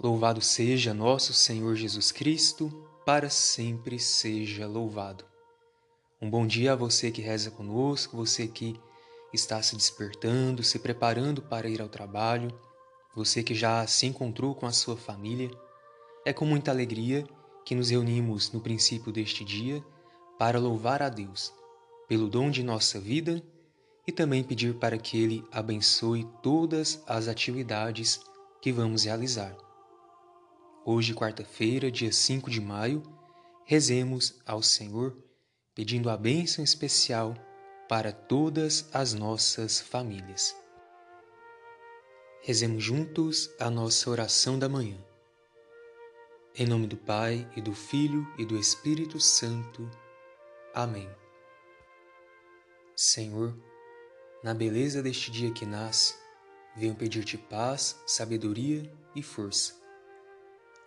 Louvado seja nosso Senhor Jesus Cristo, para sempre seja louvado. Um bom dia a você que reza conosco, você que está se despertando, se preparando para ir ao trabalho, você que já se encontrou com a sua família. É com muita alegria que nos reunimos no princípio deste dia para louvar a Deus pelo dom de nossa vida e também pedir para que Ele abençoe todas as atividades que vamos realizar. Hoje, quarta-feira, dia 5 de maio, rezemos ao Senhor pedindo a bênção especial para todas as nossas famílias. Rezemos juntos a nossa oração da manhã. Em nome do Pai e do Filho e do Espírito Santo. Amém. Senhor, na beleza deste dia que nasce, venho pedir-te paz, sabedoria e força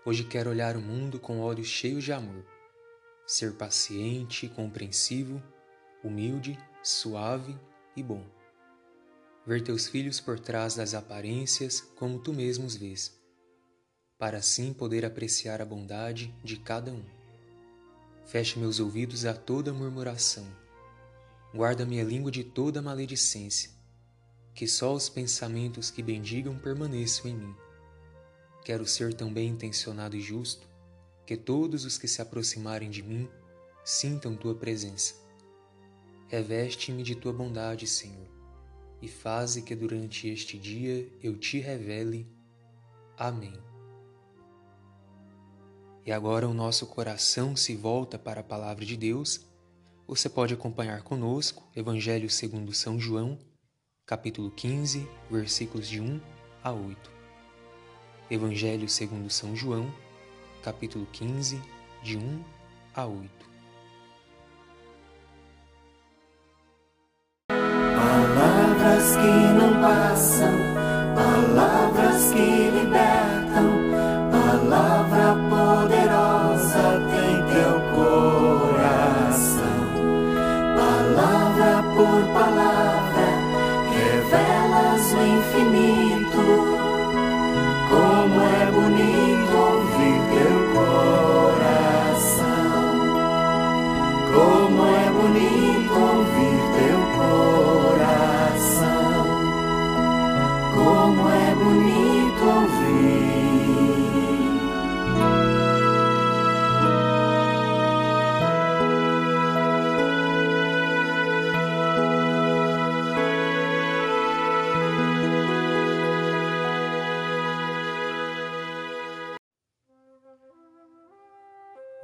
Hoje quero olhar o mundo com olhos cheios de amor, ser paciente, compreensivo, humilde, suave e bom. Ver teus filhos por trás das aparências como tu mesmo os vês, para assim poder apreciar a bondade de cada um. Feche meus ouvidos a toda murmuração. Guarda minha língua de toda maledicência. Que só os pensamentos que bendigam permaneçam em mim Quero ser tão bem intencionado e justo que todos os que se aproximarem de mim sintam tua presença. Reveste-me de tua bondade, Senhor, e faze que durante este dia eu te revele. Amém. E agora o nosso coração se volta para a palavra de Deus. Você pode acompanhar conosco Evangelho segundo São João, capítulo 15, versículos de 1 a 8. Evangelho segundo São João, capítulo 15, de 1 a 8. Palavras que não passam,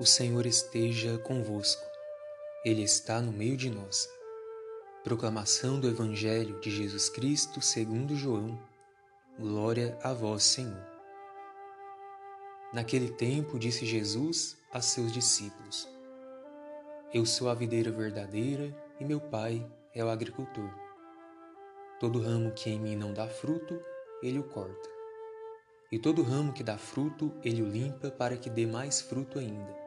Senhor esteja convosco, Ele está no meio de nós. Proclamação do Evangelho de Jesus Cristo segundo João. Glória a vós, Senhor. Naquele tempo disse Jesus a seus discípulos: Eu sou a videira verdadeira e meu Pai é o agricultor. Todo ramo que em mim não dá fruto, ele o corta. E todo ramo que dá fruto, ele o limpa para que dê mais fruto ainda.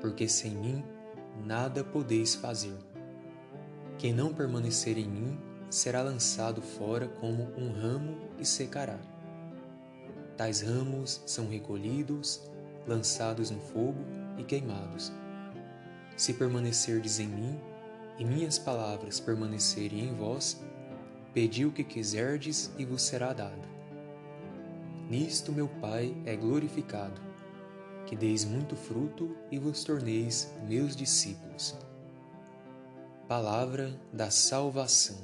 porque sem mim nada podeis fazer. Quem não permanecer em mim será lançado fora como um ramo e secará. Tais ramos são recolhidos, lançados no fogo e queimados. Se permanecerdes em mim e minhas palavras permanecerem em vós, pedi o que quiserdes e vos será dado. Nisto meu Pai é glorificado que deis muito fruto e vos torneis meus discípulos. Palavra da salvação.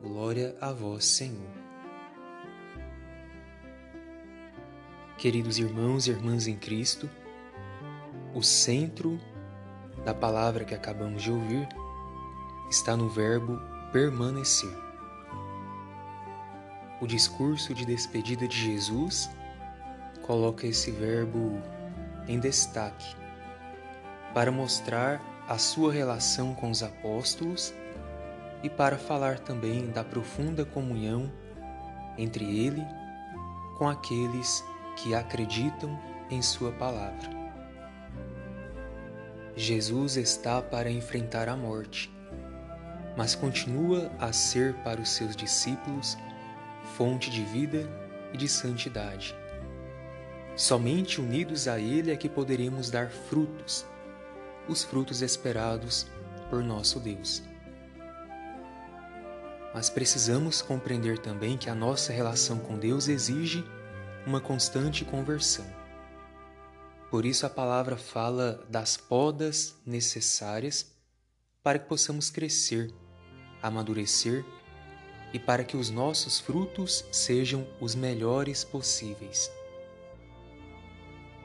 Glória a vós, Senhor. Queridos irmãos e irmãs em Cristo, o centro da palavra que acabamos de ouvir está no verbo permanecer. o discurso de despedida de Jesus coloca esse verbo em destaque para mostrar a sua relação com os apóstolos e para falar também da profunda comunhão entre ele com aqueles que acreditam em Sua palavra. Jesus está para enfrentar a morte, mas continua a ser para os seus discípulos fonte de vida e de santidade. Somente unidos a Ele é que poderemos dar frutos, os frutos esperados por nosso Deus. Mas precisamos compreender também que a nossa relação com Deus exige uma constante conversão. Por isso a palavra fala das podas necessárias para que possamos crescer, amadurecer e para que os nossos frutos sejam os melhores possíveis.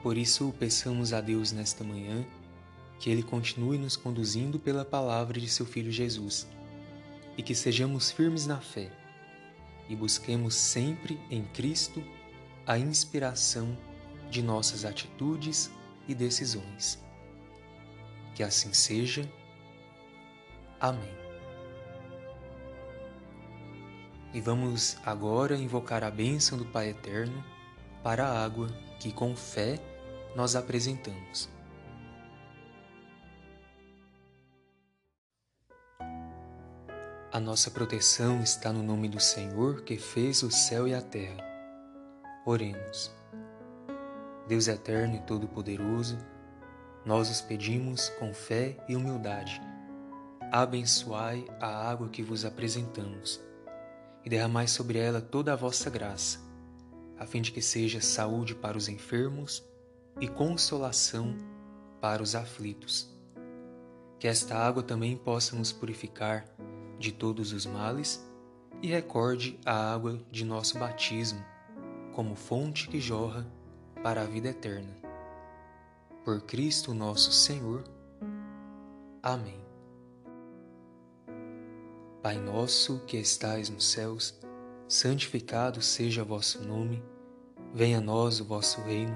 Por isso, peçamos a Deus nesta manhã que Ele continue nos conduzindo pela palavra de Seu Filho Jesus e que sejamos firmes na fé e busquemos sempre em Cristo a inspiração de nossas atitudes e decisões. Que assim seja. Amém. E vamos agora invocar a bênção do Pai Eterno para a água que com fé nós apresentamos. A nossa proteção está no nome do Senhor que fez o céu e a terra. Oremos. Deus eterno e todo-poderoso, nós os pedimos com fé e humildade. Abençoai a água que vos apresentamos e derramai sobre ela toda a vossa graça, a fim de que seja saúde para os enfermos e consolação para os aflitos. Que esta água também possa nos purificar de todos os males e recorde a água de nosso batismo como fonte que jorra para a vida eterna. Por Cristo nosso Senhor. Amém. Pai nosso que estais nos céus, santificado seja vosso nome, venha a nós o vosso reino,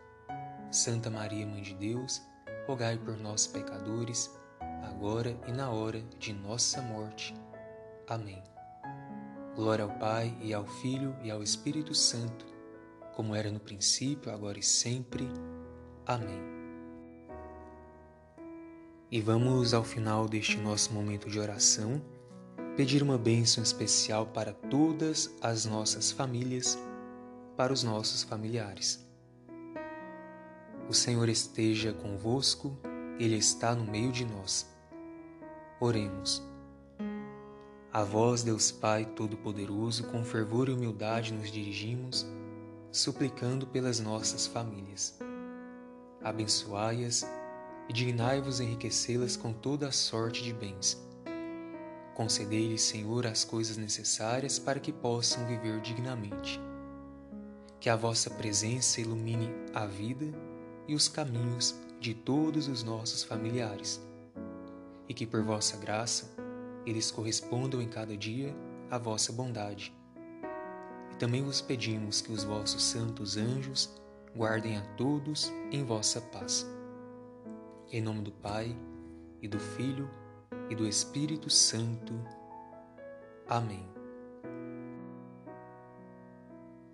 Santa Maria, Mãe de Deus, rogai por nós, pecadores, agora e na hora de nossa morte. Amém. Glória ao Pai e ao Filho e ao Espírito Santo, como era no princípio, agora e sempre. Amém. E vamos ao final deste nosso momento de oração pedir uma bênção especial para todas as nossas famílias, para os nossos familiares. O Senhor esteja convosco, Ele está no meio de nós. Oremos. A vós, Deus Pai Todo-Poderoso, com fervor e humildade nos dirigimos, suplicando pelas nossas famílias. Abençoai-as e dignai-vos enriquecê-las com toda a sorte de bens. Concedei-lhes, Senhor, as coisas necessárias para que possam viver dignamente. Que a vossa presença ilumine a vida e os caminhos de todos os nossos familiares e que por vossa graça eles correspondam em cada dia à vossa bondade. E também vos pedimos que os vossos santos anjos guardem a todos em vossa paz. Em nome do Pai, e do Filho, e do Espírito Santo. Amém.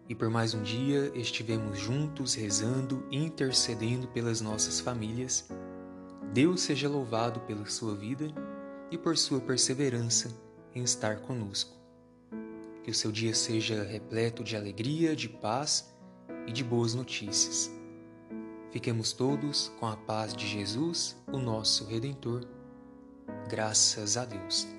E por mais um dia estivemos juntos rezando e intercedendo pelas nossas famílias Deus seja louvado pela sua vida e por sua perseverança em estar conosco. Que o seu dia seja repleto de alegria, de paz e de boas notícias. Fiquemos todos com a paz de Jesus, o nosso Redentor. Graças a Deus.